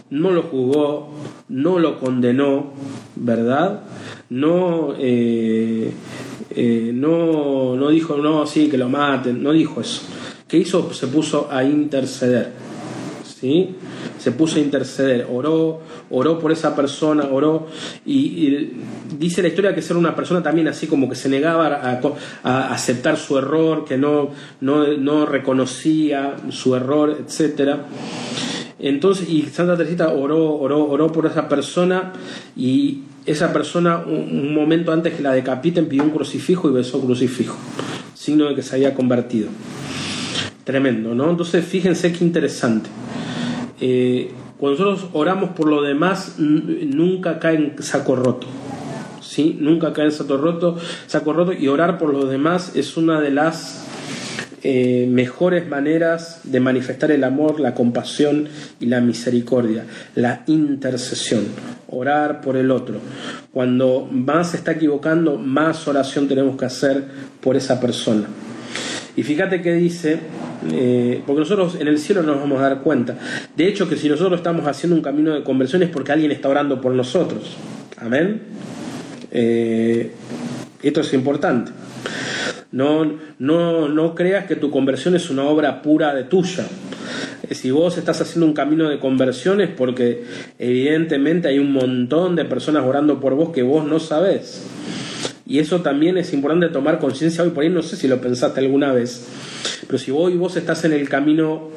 No lo jugó, no lo condenó, ¿verdad? No, eh, eh, no, no dijo, no, sí, que lo maten, no dijo eso. ¿Qué hizo? Se puso a interceder, ¿sí? se puso a interceder, oró, oró por esa persona, oró, y, dice la historia que ser una persona también así como que se negaba a, aceptar su error, que no, no, reconocía su error, etc. Entonces, y Santa Teresita oró, oró, oró por esa persona y esa persona un, momento antes que la decapiten pidió un crucifijo y besó crucifijo, signo de que se había convertido. Tremendo, ¿no? Entonces fíjense qué interesante. Eh, cuando nosotros oramos por lo demás, nunca cae en saco roto. ¿sí? Nunca cae en saco roto, saco roto y orar por los demás es una de las eh, mejores maneras de manifestar el amor, la compasión y la misericordia, la intercesión, orar por el otro. Cuando más se está equivocando, más oración tenemos que hacer por esa persona. Y fíjate que dice, eh, porque nosotros en el cielo nos vamos a dar cuenta. De hecho, que si nosotros estamos haciendo un camino de conversión es porque alguien está orando por nosotros. Amén. Eh, esto es importante. No, no, no creas que tu conversión es una obra pura de tuya. Si vos estás haciendo un camino de conversión es porque evidentemente hay un montón de personas orando por vos que vos no sabés. Y eso también es importante tomar conciencia hoy por ahí, no sé si lo pensaste alguna vez, pero si hoy vos estás en el camino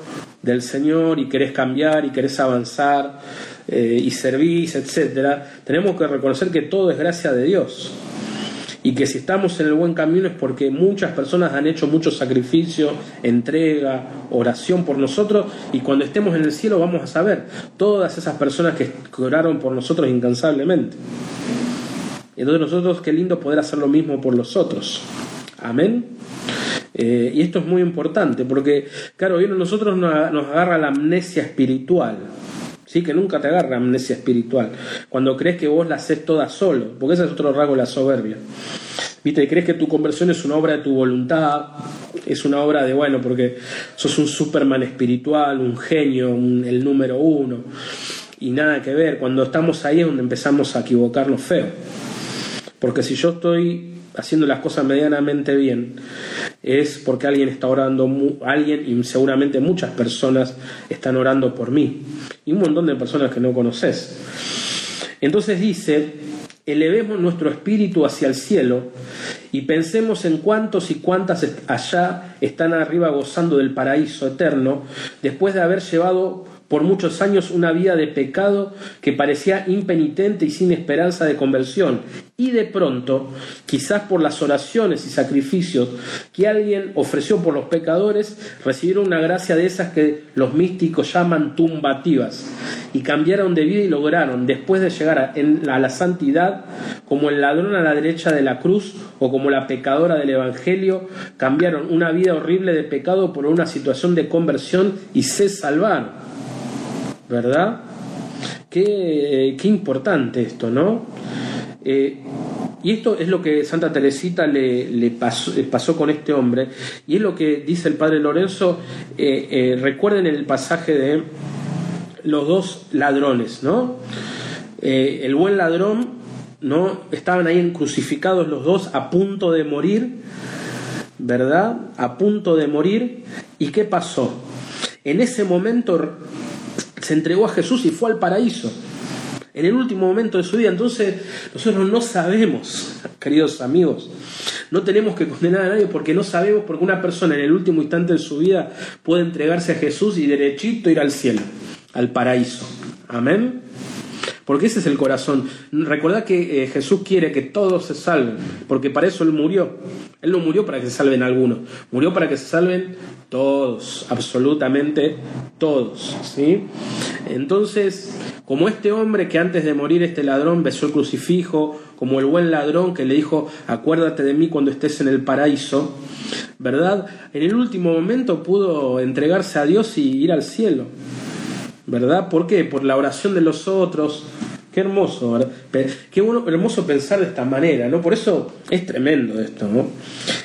del Señor y querés cambiar y querés avanzar, eh, y servís, etcétera, tenemos que reconocer que todo es gracia de Dios y que si estamos en el buen camino es porque muchas personas han hecho mucho sacrificio, entrega, oración por nosotros y cuando estemos en el cielo vamos a saber todas esas personas que oraron por nosotros incansablemente. Entonces nosotros qué lindo poder hacer lo mismo por los otros. Amén. Eh, y esto es muy importante porque, claro, nosotros nos agarra la amnesia espiritual. ¿Sí? que nunca te agarra amnesia espiritual, cuando crees que vos la haces toda solo, porque ese es otro rasgo de la soberbia. ¿Viste? crees que tu conversión es una obra de tu voluntad, es una obra de, bueno, porque sos un Superman espiritual, un genio, el número uno, y nada que ver. Cuando estamos ahí es donde empezamos a equivocarnos feo. Porque si yo estoy haciendo las cosas medianamente bien, es porque alguien está orando, alguien y seguramente muchas personas están orando por mí y un montón de personas que no conoces. Entonces dice, elevemos nuestro espíritu hacia el cielo y pensemos en cuántos y cuántas allá están arriba gozando del paraíso eterno después de haber llevado por muchos años una vida de pecado que parecía impenitente y sin esperanza de conversión. Y de pronto, quizás por las oraciones y sacrificios que alguien ofreció por los pecadores, recibieron una gracia de esas que los místicos llaman tumbativas. Y cambiaron de vida y lograron, después de llegar a, la santidad, como el ladrón a la derecha de la cruz o como la pecadora del Evangelio, cambiaron una vida horrible de pecado por una situación de conversión y se salvaron. ¿Verdad? Qué, qué importante esto, ¿no? Eh, y esto es lo que Santa Teresita le, pasó, con este hombre, y es lo que dice el padre Lorenzo, eh, eh, recuerden el pasaje de los dos ladrones, ¿no? el buen ladrón, ¿no? Estaban ahí crucificados los dos a punto de morir, ¿verdad? A punto de morir, ¿y qué pasó? En ese momento se entregó a Jesús y fue al paraíso en el último momento de su vida. Entonces nosotros no sabemos, queridos amigos, no tenemos que condenar a nadie porque no sabemos porque una persona en el último instante de su vida puede entregarse a Jesús y derechito ir al cielo, al paraíso. Amén. Porque ese es el corazón. Recordad que eh, Jesús quiere que todos se salven, porque para eso Él murió. Él no murió para que se salven algunos, murió para que se salven todos, absolutamente todos. ¿sí? Entonces, como este hombre que antes de morir este ladrón besó el crucifijo, como el buen ladrón que le dijo, acuérdate de mí cuando estés en el paraíso, ¿verdad? En el último momento pudo entregarse a Dios y ir al cielo. ¿Verdad? ¿Por qué? Por la oración de los otros. Qué hermoso, ¿verdad? Qué bueno, hermoso pensar de esta manera, ¿no? Por eso es tremendo esto, ¿no?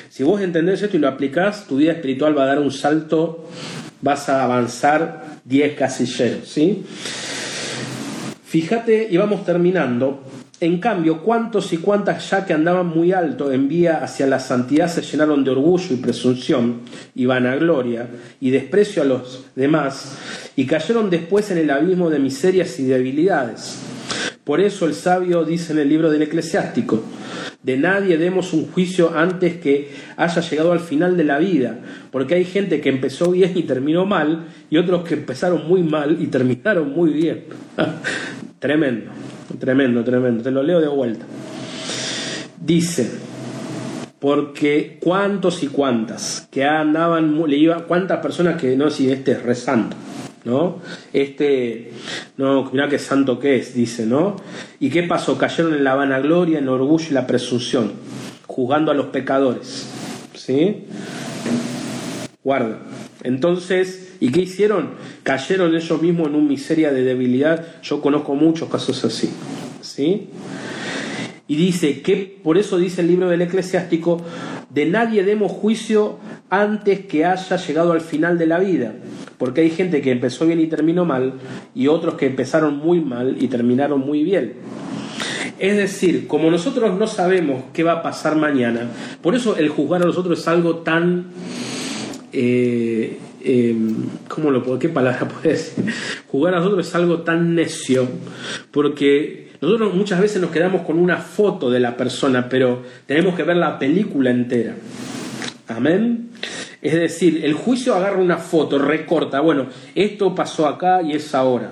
Si vos entendés esto y lo aplicás, tu vida espiritual va a dar un salto, vas a avanzar 10 casilleros, ¿sí? Fíjate, y vamos terminando, en cambio, cuántos y cuántas ya que andaban muy alto en vía hacia la santidad se llenaron de orgullo y presunción y vanagloria y desprecio a los demás y cayeron después en el abismo de miserias y debilidades. Por eso el sabio dice en el libro del eclesiástico, de nadie demos un juicio antes que haya llegado al final de la vida, porque hay gente que empezó bien y terminó mal, y otros que empezaron muy mal y terminaron muy bien. tremendo. Tremendo, tremendo. Te lo leo de vuelta. Dice, porque cuántos y cuántas que andaban, le iba, cuántas personas que no, si este es rezando, ¿no? Este, no, mira qué santo que es, dice, ¿no? ¿Y qué pasó? Cayeron en la vanagloria, en el orgullo y la presunción, juzgando a los pecadores, ¿sí? Guarda. Entonces, ¿y qué hicieron? Cayeron ellos mismos en una miseria de debilidad. Yo conozco muchos casos así. ¿Sí? Y dice que, por eso dice el libro del eclesiástico, de nadie demos juicio antes que haya llegado al final de la vida. Porque hay gente que empezó bien y terminó mal, y otros que empezaron muy mal y terminaron muy bien. Es decir, como nosotros no sabemos qué va a pasar mañana, por eso el juzgar a los otros es algo tan eh, em, ¿cómo lo puedo, qué palabra puede decir? Jugar a nosotros es algo tan necio, porque nosotros muchas veces nos quedamos con una foto de la persona, pero tenemos que ver la película entera. Amén. Es decir, el juicio agarra una foto, recorta, bueno, esto pasó acá y es ahora.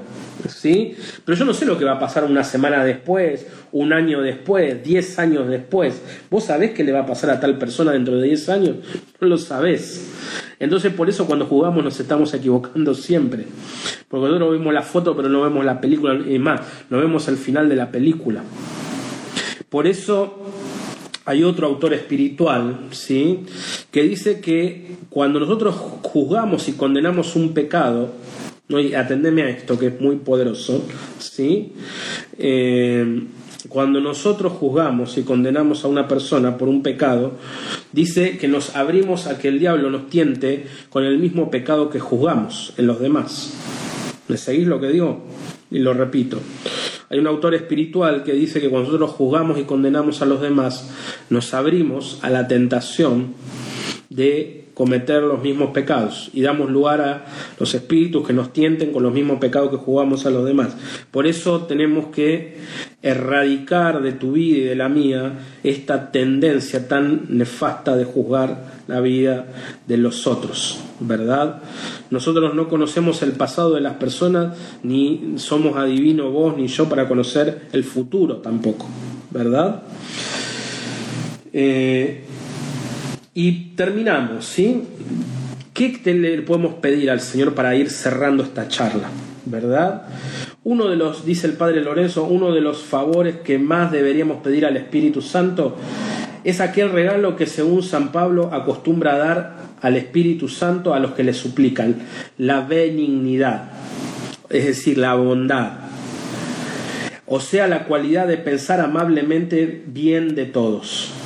¿Sí? Pero yo no sé lo que va a pasar una semana después, un año después, diez años después. ¿Vos sabés qué le va a pasar a tal persona dentro de diez años? No lo sabés. Entonces por eso cuando jugamos nos estamos equivocando siempre. Porque nosotros vemos la foto pero no vemos la película. Y más, no vemos el final de la película. Por eso hay otro autor espiritual, ¿sí? Que dice que cuando nosotros juzgamos y condenamos un pecado, y atendeme a esto que es muy poderoso, ¿sí? Eh, cuando nosotros juzgamos y condenamos a una persona por un pecado, dice que nos abrimos a que el diablo nos tiente con el mismo pecado que juzgamos en los demás. ¿Me seguís lo que digo? Y lo repito. Hay un autor espiritual que dice que cuando nosotros juzgamos y condenamos a los demás, nos abrimos a la tentación de cometer los mismos pecados y damos lugar a los espíritus que nos tienten con los mismos pecados que jugamos a los demás. Por eso tenemos que erradicar de tu vida y de la mía esta tendencia tan nefasta de juzgar la vida de los otros, ¿verdad? Nosotros no conocemos el pasado de las personas, ni somos adivinos vos ni yo para conocer el futuro tampoco, ¿verdad? Eh, y terminamos, ¿sí? ¿Qué le podemos pedir al Señor para ir cerrando esta charla? ¿Verdad? Uno de los, dice el Padre Lorenzo, uno de los favores que más deberíamos pedir al Espíritu Santo es aquel regalo que según San Pablo acostumbra a dar al Espíritu Santo a los que le suplican, la benignidad, es decir, la bondad, o sea, la cualidad de pensar amablemente bien de todos.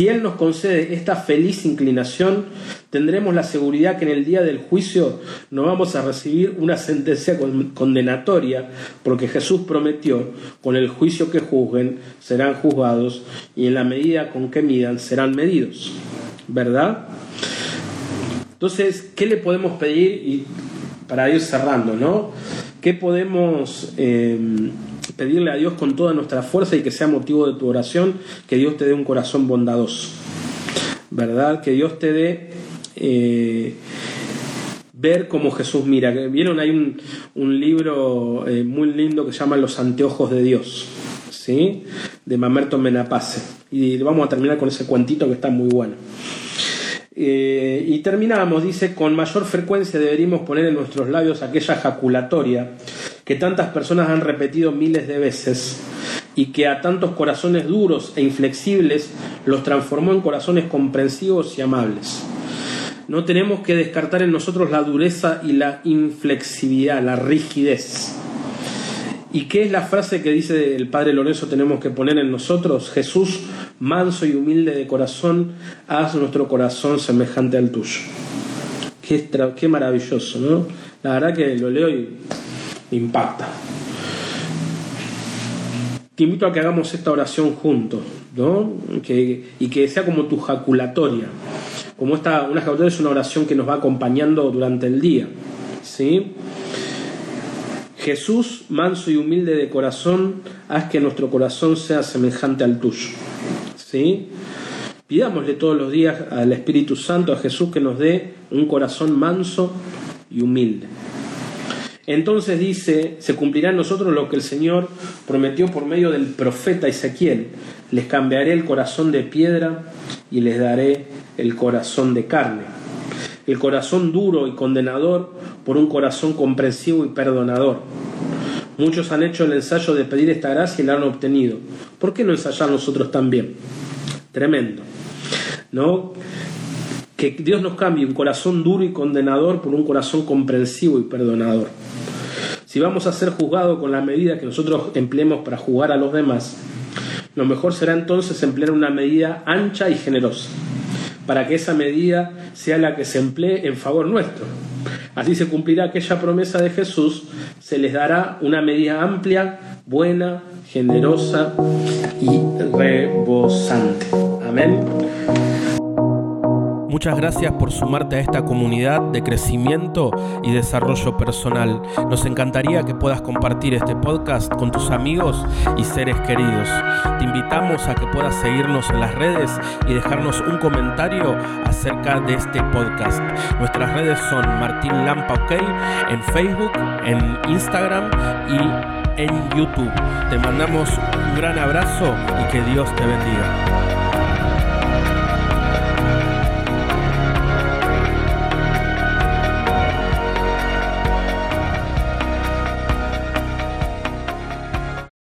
Si Él nos concede esta feliz inclinación, tendremos la seguridad que en el día del juicio no vamos a recibir una sentencia condenatoria, porque Jesús prometió, con el juicio que juzguen serán juzgados y en la medida con que midan serán medidos. ¿Verdad? Entonces, ¿qué le podemos pedir? Para ir cerrando, ¿no? ¿Qué podemos... Eh, pedirle a Dios con toda nuestra fuerza y que sea motivo de tu oración, que Dios te dé un corazón bondadoso, ¿verdad? Que Dios te dé eh, ver como Jesús mira. Vieron, hay un, libro eh, muy lindo que se llama Los anteojos de Dios, ¿sí? De Mamerto Menapace. Y vamos a terminar con ese cuentito que está muy bueno. Eh, y terminamos, dice, con mayor frecuencia deberíamos poner en nuestros labios aquella jaculatoria que tantas personas han repetido miles de veces y que a tantos corazones duros e inflexibles los transformó en corazones comprensivos y amables. No tenemos que descartar en nosotros la dureza y la inflexibilidad, la rigidez. ¿Y qué es la frase que dice el Padre Lorenzo tenemos que poner en nosotros? Jesús, manso y humilde de corazón, haz nuestro corazón semejante al tuyo. Qué, qué maravilloso, ¿no? La verdad que lo leo y impacta. Te invito a que hagamos esta oración juntos, ¿no? y que sea como tu jaculatoria. Como esta, una jaculatoria es una oración que nos va acompañando durante el día. ¿sí? Jesús, manso y humilde de corazón, haz que nuestro corazón sea semejante al tuyo. ¿sí? Pidámosle todos los días al Espíritu Santo, a Jesús, que nos dé un corazón manso y humilde. Entonces dice, se cumplirá en nosotros lo que el Señor prometió por medio del profeta Ezequiel. Les cambiaré el corazón de piedra y les daré el corazón de carne. El corazón duro y condenador por un corazón comprensivo y perdonador. Muchos han hecho el ensayo de pedir esta gracia y la han obtenido. ¿Por qué no ensayar nosotros también? Tremendo. ¿No? Que Dios nos cambie un corazón duro y condenador por un corazón comprensivo y perdonador. Si vamos a ser juzgados con la medida que nosotros empleemos para jugar a los demás, lo mejor será entonces emplear una medida ancha y generosa, para que esa medida sea la que se emplee en favor nuestro. Así se cumplirá aquella promesa de Jesús, se les dará una medida amplia, buena, generosa y rebosante. Amén. Muchas gracias por sumarte a esta comunidad de crecimiento y desarrollo personal. Nos encantaría que puedas compartir este podcast con tus amigos y seres queridos. Te invitamos a que puedas seguirnos en las redes y dejarnos un comentario acerca de este podcast. Nuestras redes son Martín Lampa OK en Facebook, en Instagram y en YouTube. Te mandamos un gran abrazo y que Dios te bendiga.